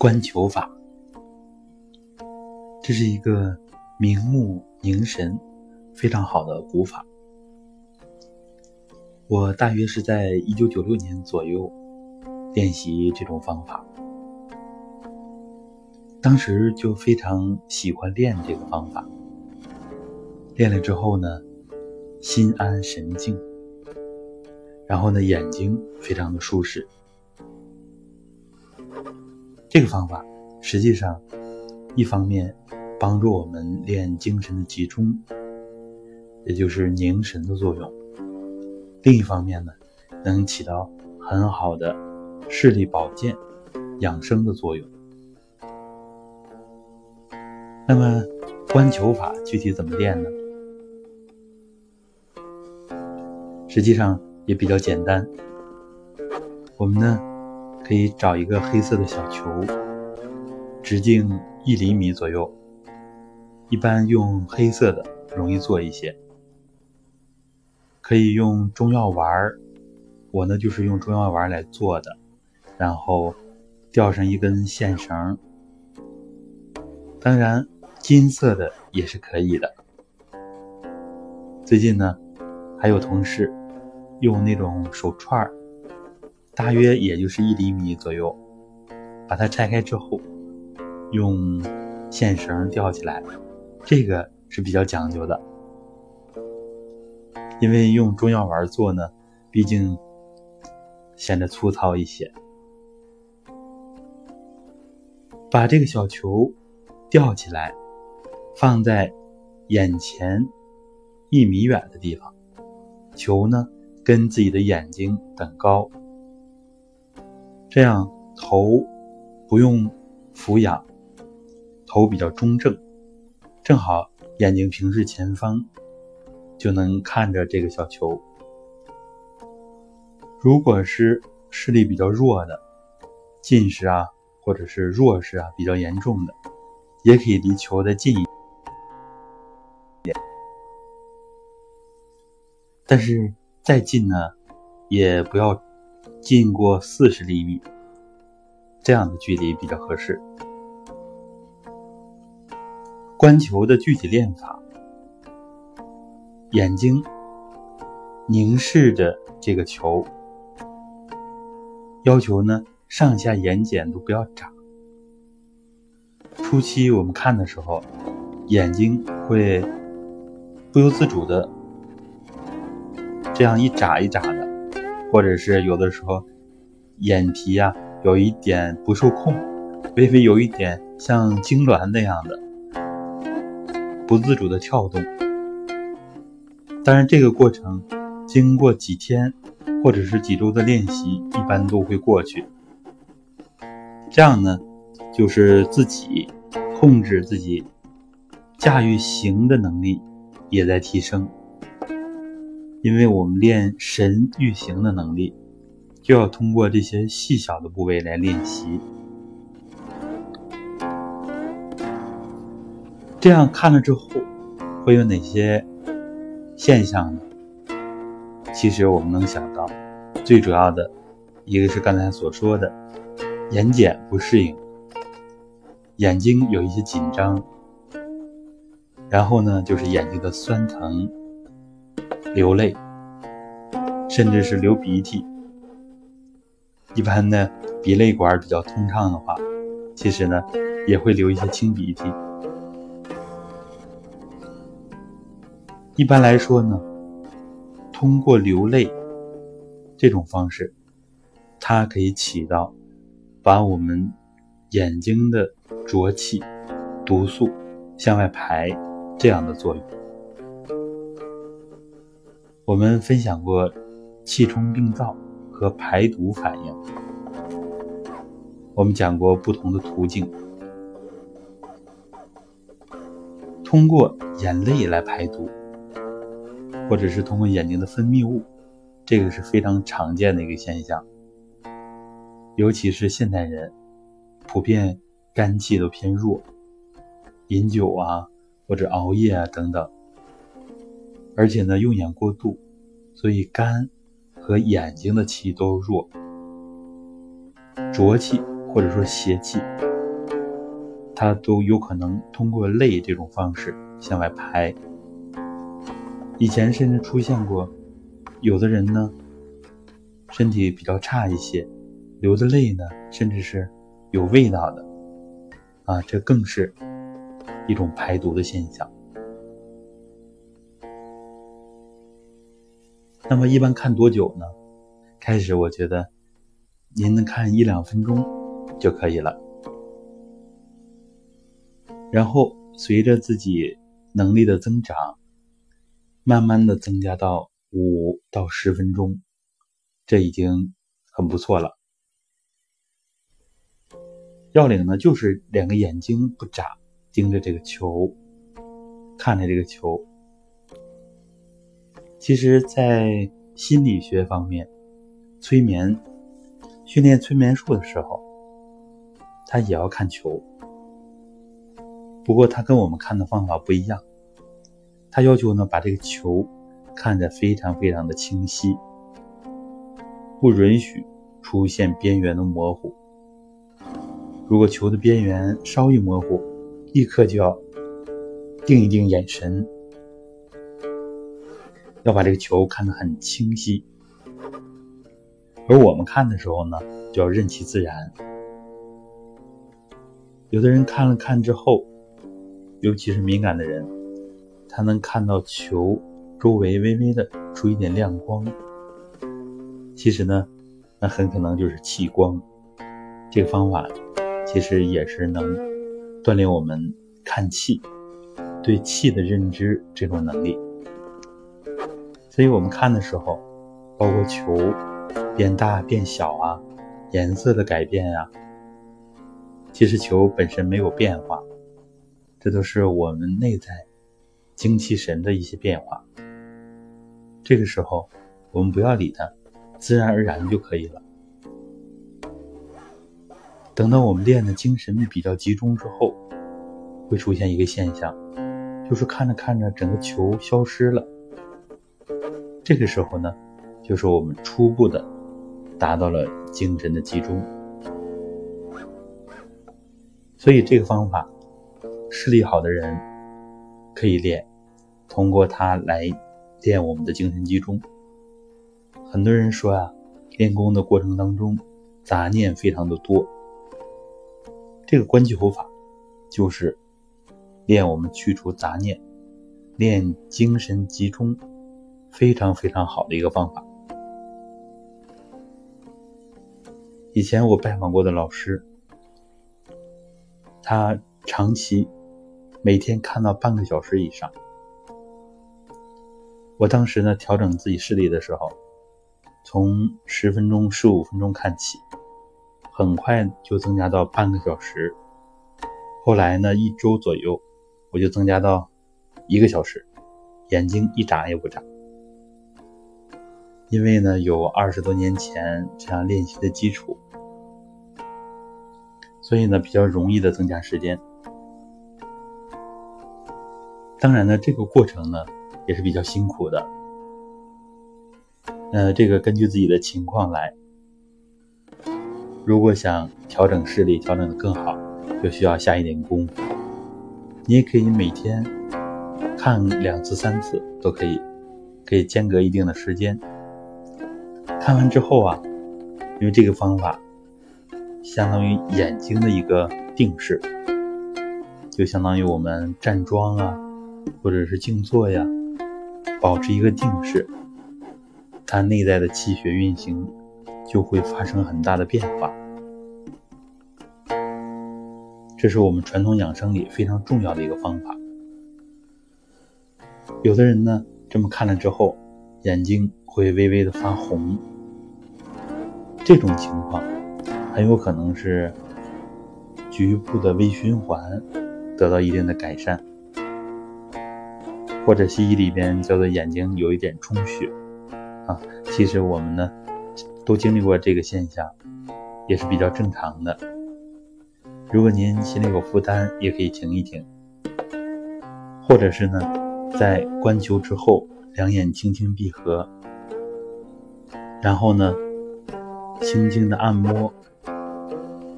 观球法，这是一个明目凝神、非常好的古法。我大约是在一九九六年左右练习这种方法，当时就非常喜欢练这个方法。练了之后呢，心安神静，然后呢，眼睛非常的舒适。这个方法实际上，一方面帮助我们练精神的集中，也就是凝神的作用；另一方面呢，能起到很好的视力保健、养生的作用。那么，观球法具体怎么练呢？实际上也比较简单，我们呢。可以找一个黑色的小球，直径一厘米左右。一般用黑色的容易做一些。可以用中药丸儿，我呢就是用中药丸来做的。然后吊上一根线绳，当然金色的也是可以的。最近呢，还有同事用那种手串儿。大约也就是一厘米左右，把它拆开之后，用线绳吊起来，这个是比较讲究的。因为用中药丸做呢，毕竟显得粗糙一些。把这个小球吊起来，放在眼前一米远的地方，球呢跟自己的眼睛等高。这样头不用俯仰，头比较中正，正好眼睛平视前方，就能看着这个小球。如果是视力比较弱的，近视啊，或者是弱视啊比较严重的，也可以离球再近一点，但是再近呢，也不要。近过四十厘米，这样的距离比较合适。观球的具体练法：眼睛凝视着这个球，要求呢上下眼睑都不要眨。初期我们看的时候，眼睛会不由自主的这样一眨一眨的。或者是有的时候，眼皮呀有一点不受控，微微有一点像痉挛那样的，不自主的跳动。当然，这个过程经过几天或者是几周的练习，一般都会过去。这样呢，就是自己控制自己驾驭行的能力也在提升。因为我们练神御形的能力，就要通过这些细小的部位来练习。这样看了之后，会有哪些现象呢？其实我们能想到，最主要的一个是刚才所说的眼睑不适应，眼睛有一些紧张，然后呢就是眼睛的酸疼。流泪，甚至是流鼻涕。一般呢，鼻泪管比较通畅的话，其实呢也会流一些清鼻涕。一般来说呢，通过流泪这种方式，它可以起到把我们眼睛的浊气、毒素向外排这样的作用。我们分享过气冲病灶和排毒反应，我们讲过不同的途径，通过眼泪来排毒，或者是通过眼睛的分泌物，这个是非常常见的一个现象，尤其是现代人，普遍肝气都偏弱，饮酒啊或者熬夜啊等等。而且呢，用眼过度，所以肝和眼睛的气都弱，浊气或者说邪气它都有可能通过泪这种方式向外排。以前甚至出现过，有的人呢，身体比较差一些，流的泪呢，甚至是有味道的，啊，这更是一种排毒的现象。那么一般看多久呢？开始我觉得您能看一两分钟就可以了。然后随着自己能力的增长，慢慢的增加到五到十分钟，这已经很不错了。要领呢，就是两个眼睛不眨，盯着这个球，看着这个球。其实，在心理学方面，催眠训练催眠术的时候，他也要看球。不过他跟我们看的方法不一样，他要求呢把这个球看得非常非常的清晰，不允许出现边缘的模糊。如果球的边缘稍一模糊，立刻就要定一定眼神，要把这个球看得很清晰。而我们看的时候呢，就要任其自然。有的人看了看之后。尤其是敏感的人，他能看到球周围微微的出一点亮光。其实呢，那很可能就是气光。这个方法其实也是能锻炼我们看气、对气的认知这种能力。所以我们看的时候，包括球变大变小啊，颜色的改变呀，其实球本身没有变化。这都是我们内在精气神的一些变化。这个时候，我们不要理它，自然而然就可以了。等到我们练的精神力比较集中之后，会出现一个现象，就是看着看着，整个球消失了。这个时候呢，就是我们初步的达到了精神的集中。所以这个方法。视力好的人可以练，通过它来练我们的精神集中。很多人说啊，练功的过程当中杂念非常的多，这个观球法就是练我们去除杂念、练精神集中非常非常好的一个方法。以前我拜访过的老师，他长期。每天看到半个小时以上，我当时呢调整自己视力的时候，从十分钟、十五分钟看起，很快就增加到半个小时。后来呢一周左右，我就增加到一个小时，眼睛一眨也不眨。因为呢有二十多年前这样练习的基础，所以呢比较容易的增加时间。当然呢，这个过程呢也是比较辛苦的。呃，这个根据自己的情况来。如果想调整视力，调整的更好，就需要下一点功夫。你也可以每天看两次、三次都可以，可以间隔一定的时间。看完之后啊，因为这个方法相当于眼睛的一个定式，就相当于我们站桩啊。或者是静坐呀，保持一个定势，它内在的气血运行就会发生很大的变化。这是我们传统养生里非常重要的一个方法。有的人呢，这么看了之后，眼睛会微微的发红，这种情况很有可能是局部的微循环得到一定的改善。或者西医里边叫做眼睛有一点充血，啊，其实我们呢都经历过这个现象，也是比较正常的。如果您心里有负担，也可以停一停，或者是呢，在观球之后，两眼轻轻闭合，然后呢，轻轻的按摩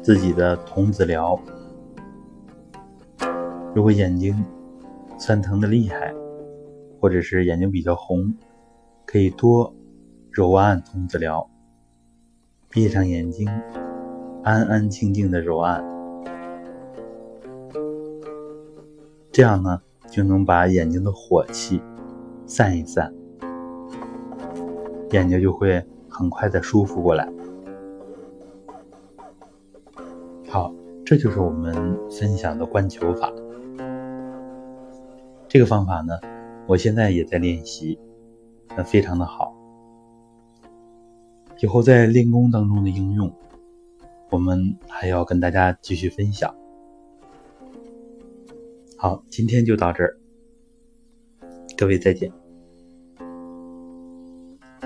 自己的童子髎，如果眼睛酸疼的厉害，或者是眼睛比较红，可以多揉按童子疗。闭上眼睛，安安静静的揉按，这样呢就能把眼睛的火气散一散，眼睛就会很快的舒服过来。好，这就是我们分享的观球法。这个方法呢，我现在也在练习，那非常的好。以后在练功当中的应用，我们还要跟大家继续分享。好，今天就到这儿，各位再见。